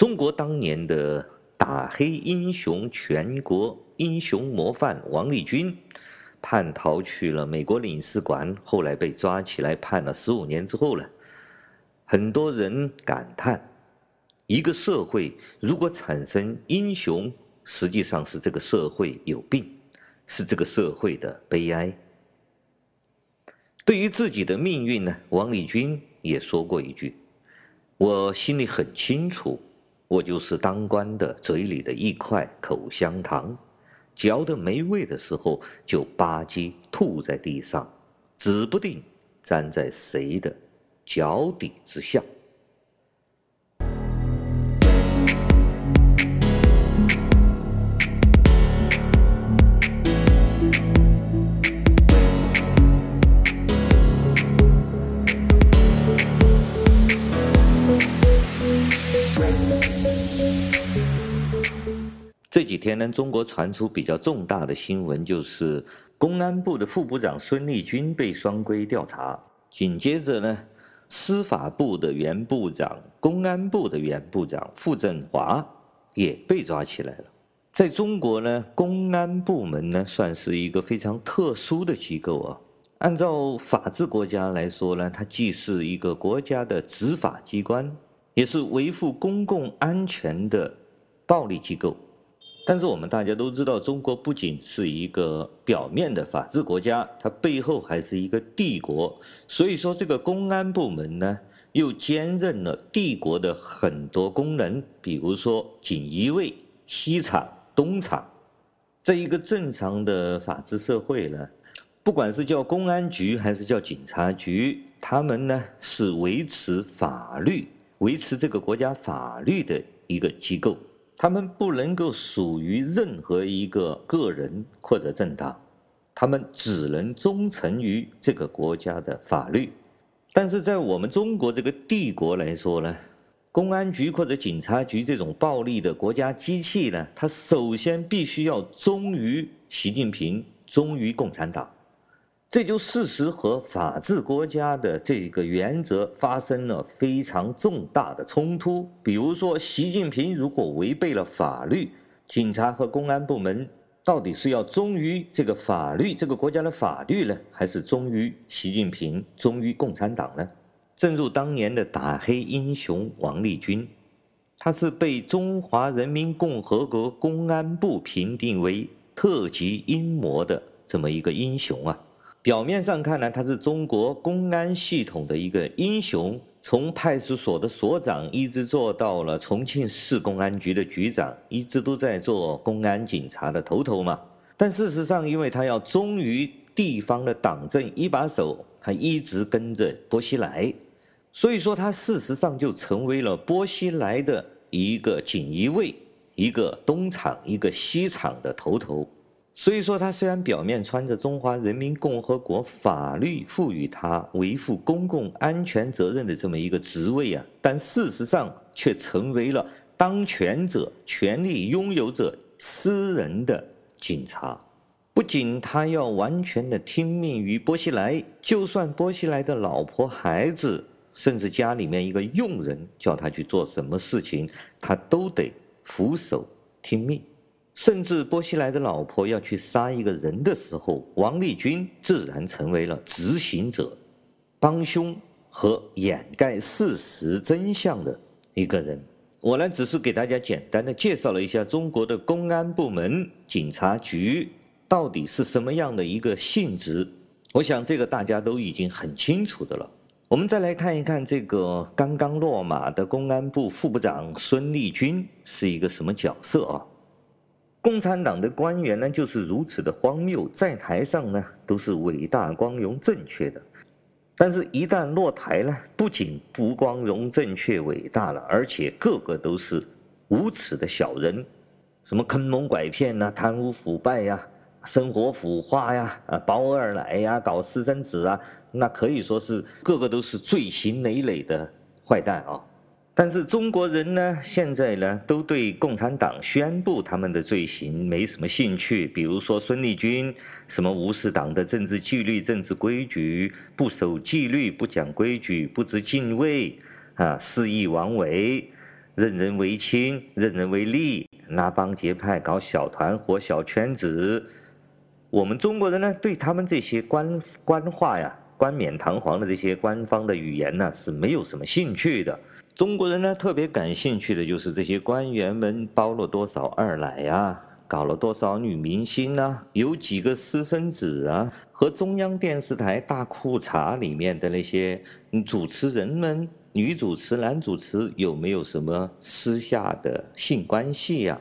中国当年的打黑英雄、全国英雄模范王立军，叛逃去了美国领事馆，后来被抓起来判了十五年之后呢。很多人感叹，一个社会如果产生英雄，实际上是这个社会有病，是这个社会的悲哀。对于自己的命运呢，王立军也说过一句：“我心里很清楚，我就是当官的嘴里的一块口香糖，嚼得没味的时候就吧唧吐在地上，指不定粘在谁的。”脚底之下。这几天呢，中国传出比较重大的新闻，就是公安部的副部长孙力军被双规调查，紧接着呢。司法部的原部长、公安部的原部长傅政华也被抓起来了。在中国呢，公安部门呢算是一个非常特殊的机构啊。按照法治国家来说呢，它既是一个国家的执法机关，也是维护公共安全的暴力机构。但是我们大家都知道，中国不仅是一个表面的法治国家，它背后还是一个帝国。所以说，这个公安部门呢，又兼任了帝国的很多功能，比如说锦衣卫、西厂、东厂。在一个正常的法治社会呢，不管是叫公安局还是叫警察局，他们呢是维持法律、维持这个国家法律的一个机构。他们不能够属于任何一个个人或者政党，他们只能忠诚于这个国家的法律。但是在我们中国这个帝国来说呢，公安局或者警察局这种暴力的国家机器呢，它首先必须要忠于习近平，忠于共产党。这就事实和法治国家的这个原则发生了非常重大的冲突。比如说，习近平如果违背了法律，警察和公安部门到底是要忠于这个法律、这个国家的法律呢，还是忠于习近平、忠于共产党呢？正如当年的打黑英雄王立军，他是被中华人民共和国公安部评定为特级英模的这么一个英雄啊。表面上看来，他是中国公安系统的一个英雄，从派出所的所长一直做到了重庆市公安局的局长，一直都在做公安警察的头头嘛。但事实上，因为他要忠于地方的党政一把手，他一直跟着薄熙来，所以说他事实上就成为了薄熙来的一个锦衣卫、一个东厂、一个西厂的头头。所以说，他虽然表面穿着中华人民共和国法律赋予他维护公共安全责任的这么一个职位啊，但事实上却成为了当权者、权力拥有者私人的警察。不仅他要完全的听命于薄熙来，就算薄熙来的老婆、孩子，甚至家里面一个佣人叫他去做什么事情，他都得俯首听命。甚至薄熙来的老婆要去杀一个人的时候，王立军自然成为了执行者、帮凶和掩盖事实真相的一个人。我呢，只是给大家简单的介绍了一下中国的公安部门、警察局到底是什么样的一个性质。我想这个大家都已经很清楚的了。我们再来看一看这个刚刚落马的公安部副部长孙立军是一个什么角色啊？共产党的官员呢，就是如此的荒谬，在台上呢都是伟大、光荣、正确的，但是，一旦落台呢，不仅不光荣、正确、伟大了，而且个个都是无耻的小人，什么坑蒙拐骗呐、贪污腐败呀、生活腐化呀、啊包二奶呀、搞私生子啊，那可以说是个个都是罪行累累的坏蛋啊。但是中国人呢，现在呢，都对共产党宣布他们的罪行没什么兴趣。比如说孙立军，什么无视党的政治纪律、政治规矩，不守纪律、不讲规矩、不知敬畏，啊，肆意妄为，任人唯亲，任人唯利，拉帮结派，搞小团伙、小圈子。我们中国人呢，对他们这些官官话呀、冠冕堂皇的这些官方的语言呢，是没有什么兴趣的。中国人呢，特别感兴趣的就是这些官员们包了多少二奶呀，搞了多少女明星啊，有几个私生子啊，和中央电视台大裤衩里面的那些主持人们，女主持、男主持有没有什么私下的性关系呀？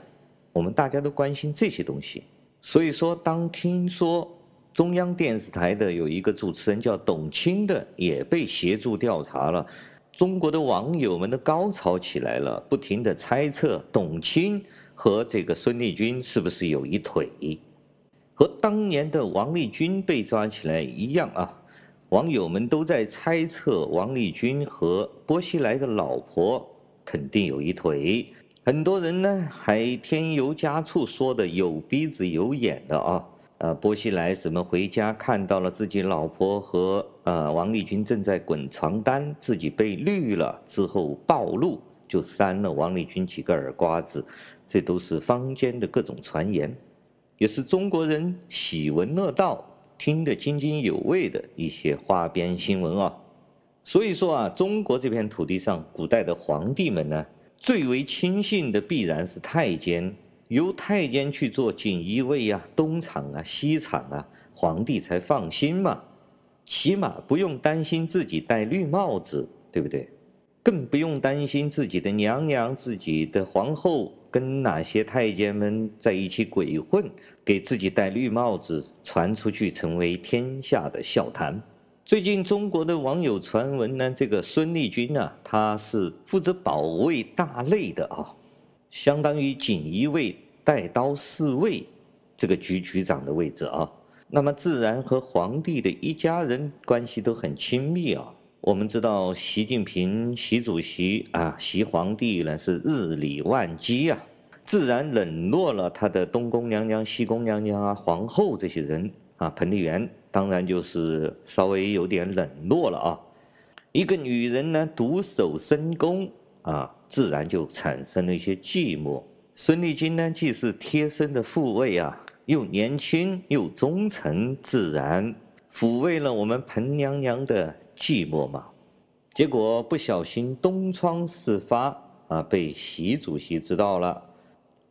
我们大家都关心这些东西。所以说，当听说中央电视台的有一个主持人叫董卿的也被协助调查了，中国的网友们的高潮起来了，不停地猜测董卿和这个孙立军是不是有一腿，和当年的王立军被抓起来一样啊，网友们都在猜测王立军和薄熙来的老婆肯定有一腿。很多人呢还添油加醋说的有鼻子有眼的啊，呃，薄熙来怎么回家看到了自己老婆和呃王立军正在滚床单，自己被绿了之后暴露，就扇了王立军几个耳瓜子，这都是坊间的各种传言，也是中国人喜闻乐道、听得津津有味的一些花边新闻啊。所以说啊，中国这片土地上古代的皇帝们呢。最为亲信的必然是太监，由太监去做锦衣卫啊、东厂啊、西厂啊，皇帝才放心嘛。起码不用担心自己戴绿帽子，对不对？更不用担心自己的娘娘、自己的皇后跟哪些太监们在一起鬼混，给自己戴绿帽子传出去，成为天下的笑谈。最近中国的网友传闻呢，这个孙立军呢、他是负责保卫大内的啊，相当于锦衣卫带刀侍卫这个局局长的位置啊。那么自然和皇帝的一家人关系都很亲密啊。我们知道习近平习主席啊，习皇帝呢是日理万机啊，自然冷落了他的东宫娘娘、西宫娘娘啊、皇后这些人啊，彭丽媛。当然就是稍微有点冷落了啊。一个女人呢，独守深宫啊，自然就产生了一些寂寞。孙立军呢，既是贴身的护卫啊，又年轻又忠诚，自然抚慰了我们彭娘娘的寂寞嘛。结果不小心东窗事发啊，被习主席知道了。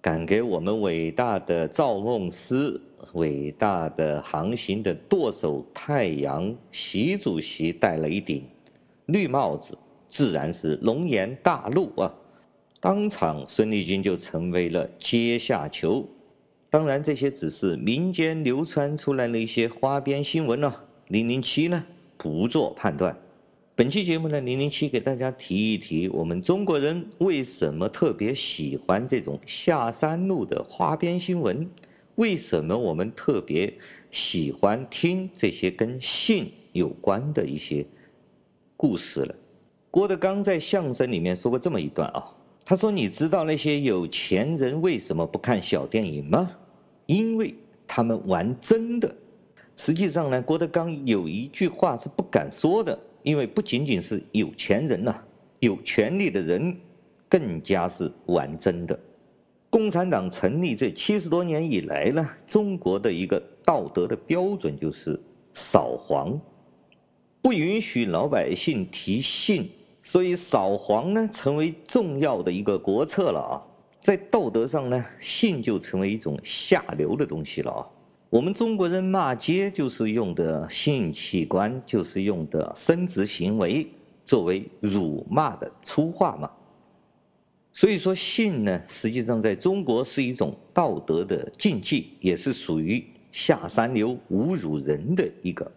敢给我们伟大的造梦师、伟大的航行的舵手太阳习主席戴了一顶绿帽子，自然是龙颜大怒啊！当场孙立军就成为了阶下囚。当然，这些只是民间流传出来的一些花边新闻了。零零七呢，不做判断。本期节目呢，零零七给大家提一提，我们中国人为什么特别喜欢这种下三路的花边新闻？为什么我们特别喜欢听这些跟性有关的一些故事了？郭德纲在相声里面说过这么一段啊，他说：“你知道那些有钱人为什么不看小电影吗？因为他们玩真的。”实际上呢，郭德纲有一句话是不敢说的。因为不仅仅是有钱人呐、有权力的人更加是玩真的。共产党成立这七十多年以来呢，中国的一个道德的标准就是扫黄，不允许老百姓提性，所以扫黄呢成为重要的一个国策了啊。在道德上呢，性就成为一种下流的东西了啊。我们中国人骂街就是用的性器官，就是用的生殖行为作为辱骂的粗话嘛。所以说性呢，实际上在中国是一种道德的禁忌，也是属于下三流、侮辱人的一个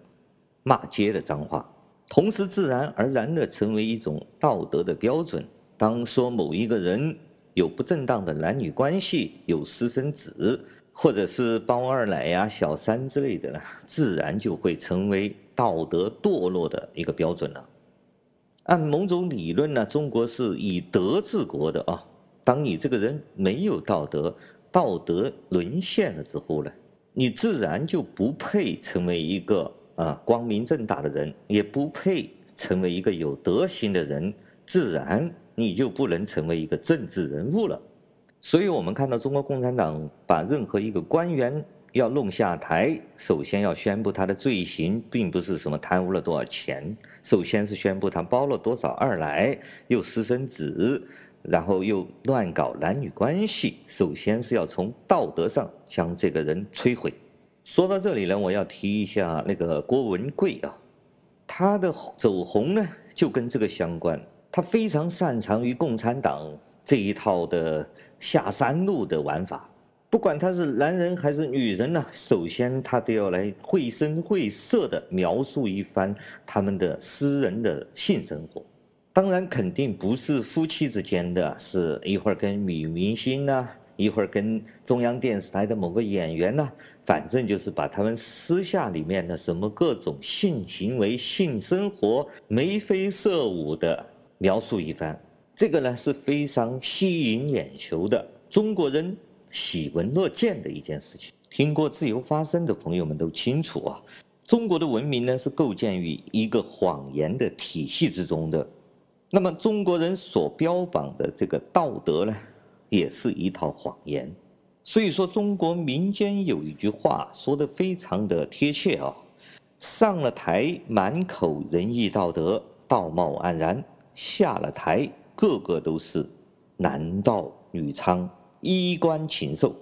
骂街的脏话。同时，自然而然的成为一种道德的标准。当说某一个人有不正当的男女关系，有私生子。或者是包二奶呀、小三之类的呢，自然就会成为道德堕落的一个标准了。按某种理论呢，中国是以德治国的啊。当你这个人没有道德，道德沦陷了之后呢，你自然就不配成为一个啊光明正大的人，也不配成为一个有德行的人，自然你就不能成为一个政治人物了。所以，我们看到中国共产党把任何一个官员要弄下台，首先要宣布他的罪行，并不是什么贪污了多少钱，首先是宣布他包了多少二奶，又私生子，然后又乱搞男女关系，首先是要从道德上将这个人摧毁。说到这里呢，我要提一下那个郭文贵啊。他的走红呢，就跟这个相关。他非常擅长于共产党这一套的下三路的玩法，不管他是男人还是女人呢，首先他都要来绘声绘色的描述一番他们的私人的性生活。当然，肯定不是夫妻之间的，是一会儿跟女明星呢。一会儿跟中央电视台的某个演员呢，反正就是把他们私下里面的什么各种性行为、性生活、眉飞色舞的描述一番，这个呢是非常吸引眼球的，中国人喜闻乐见的一件事情。听过自由发声的朋友们都清楚啊，中国的文明呢是构建于一个谎言的体系之中的，那么中国人所标榜的这个道德呢？也是一套谎言，所以说中国民间有一句话说得非常的贴切啊，上了台满口仁义道德、道貌岸然，下了台个个都是男盗女娼、衣冠禽兽。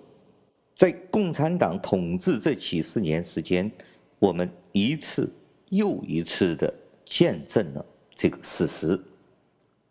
在共产党统治这几十年时间，我们一次又一次的见证了这个事实。